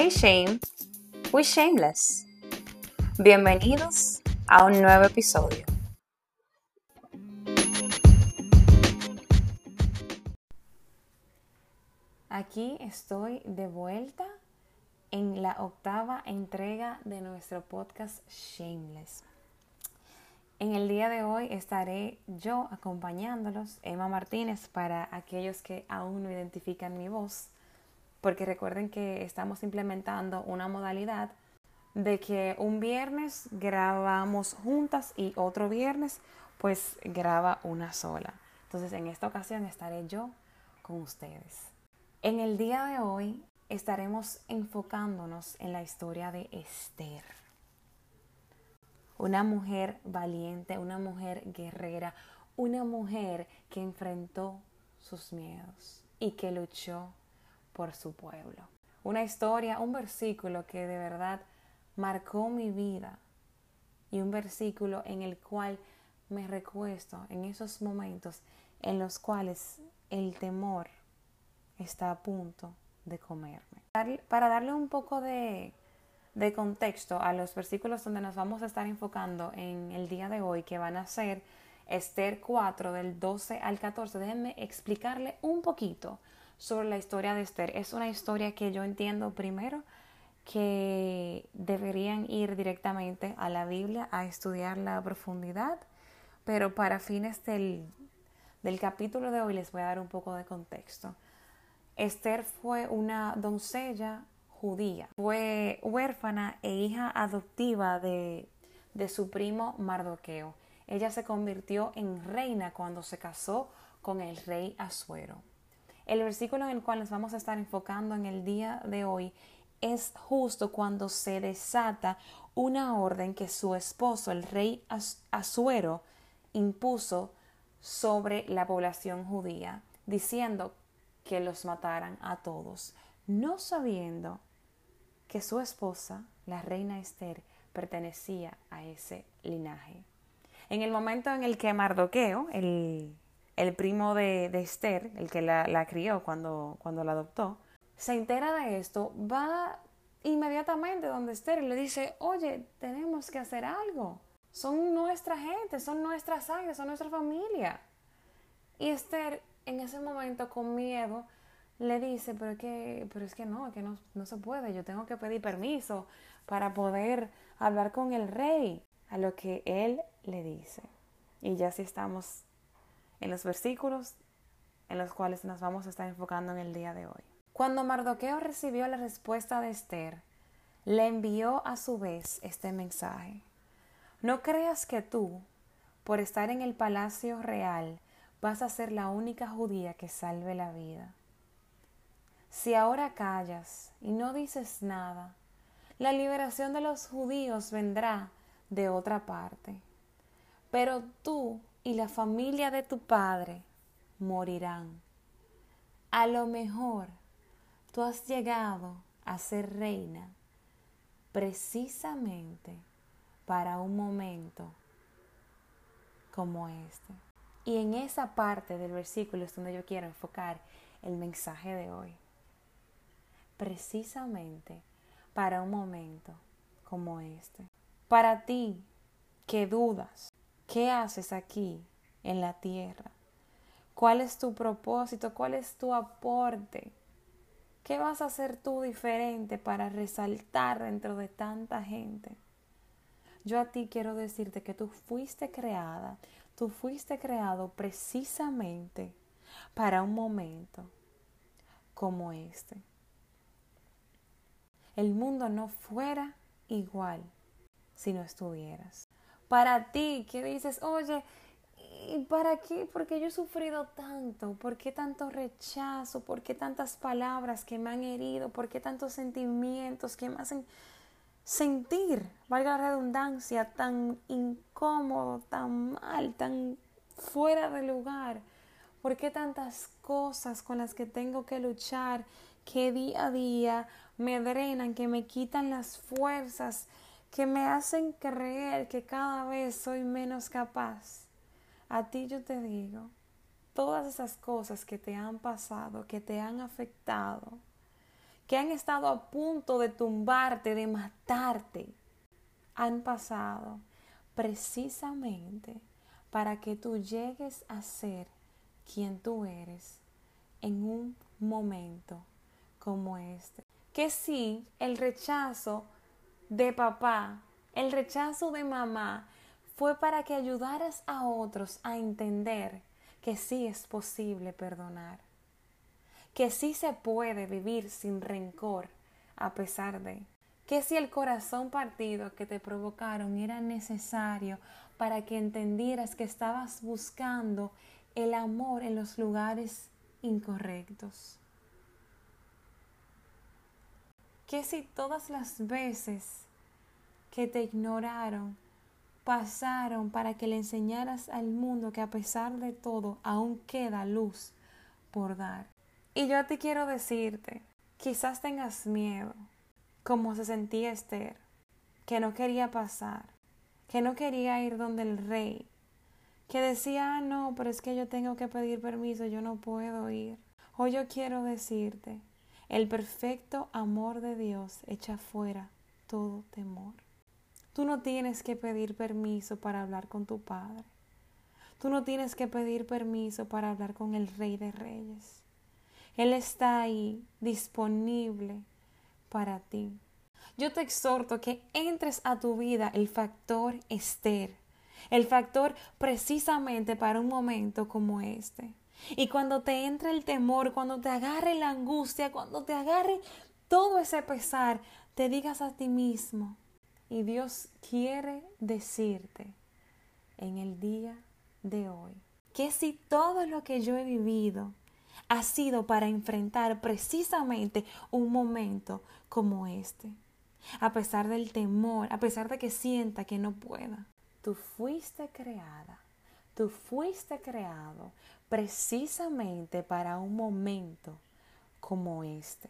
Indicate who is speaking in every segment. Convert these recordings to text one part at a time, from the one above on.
Speaker 1: Hey Shame, we shameless. Bienvenidos a un nuevo episodio. Aquí estoy de vuelta en la octava entrega de nuestro podcast Shameless. En el día de hoy estaré yo acompañándolos, Emma Martínez, para aquellos que aún no identifican mi voz, porque recuerden que estamos implementando una modalidad de que un viernes grabamos juntas y otro viernes pues graba una sola. Entonces en esta ocasión estaré yo con ustedes. En el día de hoy estaremos enfocándonos en la historia de Esther. Una mujer valiente, una mujer guerrera, una mujer que enfrentó sus miedos y que luchó por su pueblo. Una historia, un versículo que de verdad marcó mi vida y un versículo en el cual me recuesto en esos momentos en los cuales el temor está a punto de comerme. Para darle un poco de, de contexto a los versículos donde nos vamos a estar enfocando en el día de hoy, que van a ser Esther 4 del 12 al 14, déjenme explicarle un poquito sobre la historia de Esther. Es una historia que yo entiendo primero que deberían ir directamente a la Biblia a estudiarla a profundidad, pero para fines del, del capítulo de hoy les voy a dar un poco de contexto. Esther fue una doncella judía, fue huérfana e hija adoptiva de, de su primo Mardoqueo. Ella se convirtió en reina cuando se casó con el rey Asuero. El versículo en el cual nos vamos a estar enfocando en el día de hoy es justo cuando se desata una orden que su esposo, el rey Asuero, impuso sobre la población judía, diciendo que los mataran a todos, no sabiendo que su esposa, la reina Esther, pertenecía a ese linaje. En el momento en el que Mardoqueo, el, el primo de, Esther, el que la, crió cuando, cuando la adoptó, se entera de esto, va inmediatamente donde Esther y le dice, oye, tenemos que hacer algo. Son nuestra gente, son nuestra sangre, son nuestra familia. Y Esther en ese momento con miedo le dice, pero, que, pero es que no, que no, no se puede, yo tengo que pedir permiso para poder hablar con el rey, a lo que él le dice. Y ya si estamos en los versículos en los cuales nos vamos a estar enfocando en el día de hoy. Cuando Mardoqueo recibió la respuesta de Esther, le envió a su vez este mensaje. No creas que tú, por estar en el palacio real, vas a ser la única judía que salve la vida. Si ahora callas y no dices nada, la liberación de los judíos vendrá de otra parte. Pero tú y la familia de tu padre morirán. A lo mejor tú has llegado a ser reina precisamente para un momento como este. Y en esa parte del versículo es donde yo quiero enfocar el mensaje de hoy. Precisamente para un momento como este. Para ti que dudas, ¿qué haces aquí en la tierra? ¿Cuál es tu propósito? ¿Cuál es tu aporte? ¿Qué vas a hacer tú diferente para resaltar dentro de tanta gente? Yo a ti quiero decirte que tú fuiste creada Tú fuiste creado precisamente para un momento como este. El mundo no fuera igual si no estuvieras. Para ti que dices, oye, ¿y para qué? Porque yo he sufrido tanto, ¿por qué tanto rechazo? ¿Por qué tantas palabras que me han herido? ¿Por qué tantos sentimientos que me hacen sentir, valga la redundancia, tan incómodo, tan mal, tan fuera de lugar? ¿Por qué tantas cosas con las que tengo que luchar que día a día me drenan, que me quitan las fuerzas, que me hacen creer que cada vez soy menos capaz? A ti yo te digo, todas esas cosas que te han pasado, que te han afectado, que han estado a punto de tumbarte, de matarte, han pasado precisamente para que tú llegues a ser quien tú eres en un momento como este. Que sí, el rechazo de papá, el rechazo de mamá, fue para que ayudaras a otros a entender que sí es posible perdonar, que sí se puede vivir sin rencor a pesar de, que si el corazón partido que te provocaron era necesario para que entendieras que estabas buscando el amor en los lugares incorrectos. Que si todas las veces que te ignoraron pasaron para que le enseñaras al mundo que a pesar de todo aún queda luz por dar. Y yo te quiero decirte, quizás tengas miedo, como se sentía Esther, que no quería pasar, que no quería ir donde el rey, que decía, ah, no, pero es que yo tengo que pedir permiso, yo no puedo ir. Hoy yo quiero decirte, el perfecto amor de Dios echa fuera todo temor. Tú no tienes que pedir permiso para hablar con tu Padre. Tú no tienes que pedir permiso para hablar con el Rey de Reyes. Él está ahí, disponible para ti. Yo te exhorto que entres a tu vida el factor Esther, el factor precisamente para un momento como este. Y cuando te entre el temor, cuando te agarre la angustia, cuando te agarre todo ese pesar, te digas a ti mismo, y Dios quiere decirte en el día de hoy que si todo lo que yo he vivido ha sido para enfrentar precisamente un momento como este, a pesar del temor, a pesar de que sienta que no pueda, tú fuiste creada, tú fuiste creado precisamente para un momento como este.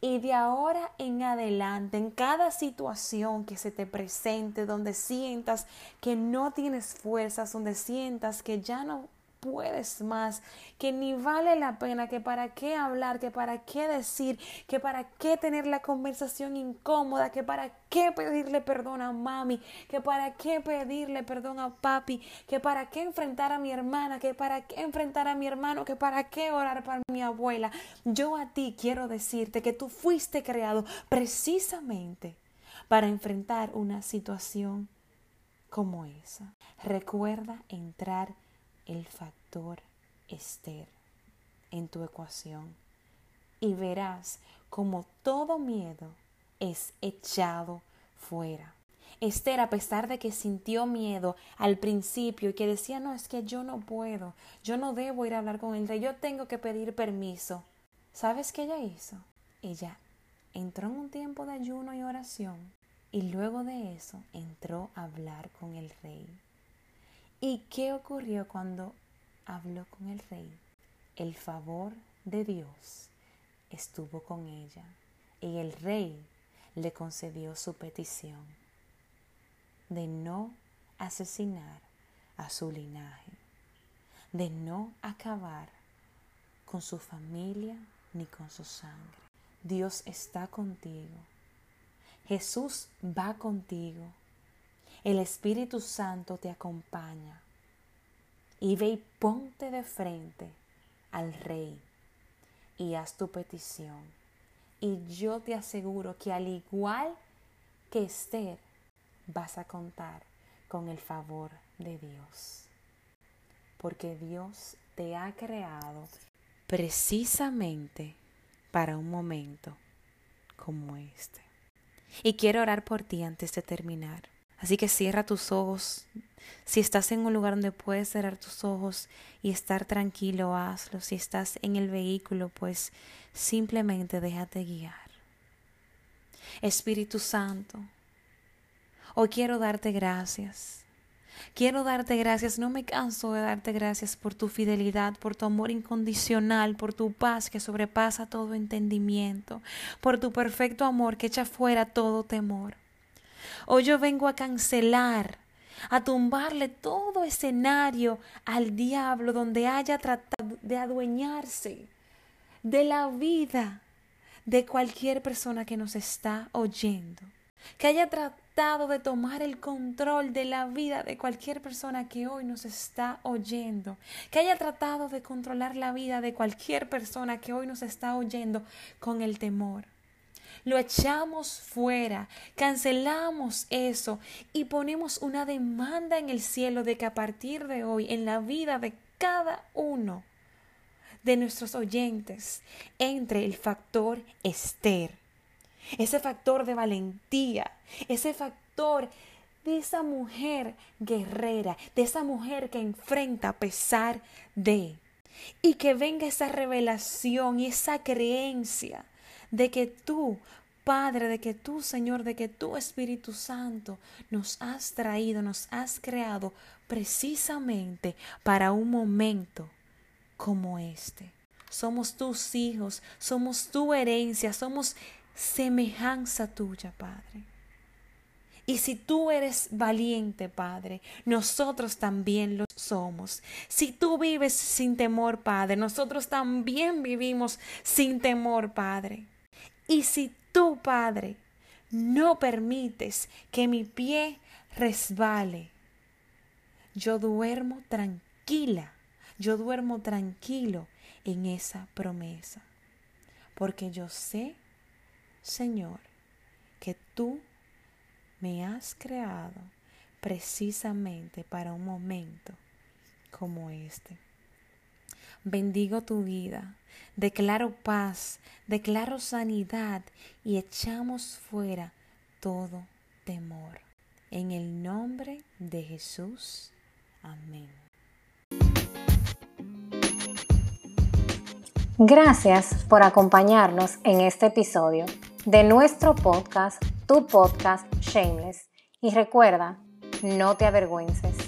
Speaker 1: Y de ahora en adelante, en cada situación que se te presente, donde sientas que no tienes fuerzas, donde sientas que ya no puedes más, que ni vale la pena, que para qué hablar, que para qué decir, que para qué tener la conversación incómoda, que para qué pedirle perdón a mami, que para qué pedirle perdón a papi, que para qué enfrentar a mi hermana, que para qué enfrentar a mi hermano, que para qué orar para mi abuela. Yo a ti quiero decirte que tú fuiste creado precisamente para enfrentar una situación como esa. Recuerda entrar el factor Esther en tu ecuación y verás como todo miedo es echado fuera. Esther, a pesar de que sintió miedo al principio y que decía, no, es que yo no puedo, yo no debo ir a hablar con el rey, yo tengo que pedir permiso. ¿Sabes qué ella hizo? Ella entró en un tiempo de ayuno y oración y luego de eso entró a hablar con el rey. ¿Y qué ocurrió cuando habló con el rey? El favor de Dios estuvo con ella y el rey le concedió su petición de no asesinar a su linaje, de no acabar con su familia ni con su sangre. Dios está contigo. Jesús va contigo el Espíritu Santo te acompaña. Y ve y ponte de frente al Rey y haz tu petición. Y yo te aseguro que al igual que Esther, vas a contar con el favor de Dios. Porque Dios te ha creado precisamente para un momento como este. Y quiero orar por ti antes de terminar. Así que cierra tus ojos. Si estás en un lugar donde puedes cerrar tus ojos y estar tranquilo, hazlo. Si estás en el vehículo, pues simplemente déjate guiar. Espíritu Santo, hoy quiero darte gracias. Quiero darte gracias, no me canso de darte gracias por tu fidelidad, por tu amor incondicional, por tu paz que sobrepasa todo entendimiento, por tu perfecto amor que echa fuera todo temor. Hoy yo vengo a cancelar, a tumbarle todo escenario al diablo donde haya tratado de adueñarse de la vida de cualquier persona que nos está oyendo, que haya tratado de tomar el control de la vida de cualquier persona que hoy nos está oyendo, que haya tratado de controlar la vida de cualquier persona que hoy nos está oyendo con el temor. Lo echamos fuera, cancelamos eso y ponemos una demanda en el cielo de que a partir de hoy, en la vida de cada uno de nuestros oyentes, entre el factor Esther ese factor de valentía, ese factor de esa mujer guerrera, de esa mujer que enfrenta a pesar de, y que venga esa revelación y esa creencia de que tú, Padre, de que tú, Señor, de que tú, Espíritu Santo, nos has traído, nos has creado precisamente para un momento como este. Somos tus hijos, somos tu herencia, somos semejanza tuya, Padre. Y si tú eres valiente, Padre, nosotros también lo somos. Si tú vives sin temor, Padre, nosotros también vivimos sin temor, Padre. Y si tú, Padre, no permites que mi pie resbale, yo duermo tranquila, yo duermo tranquilo en esa promesa, porque yo sé Señor, que tú me has creado precisamente para un momento como este. Bendigo tu vida, declaro paz, declaro sanidad y echamos fuera todo temor. En el nombre de Jesús. Amén.
Speaker 2: Gracias por acompañarnos en este episodio de nuestro podcast, tu podcast Shameless. Y recuerda, no te avergüences.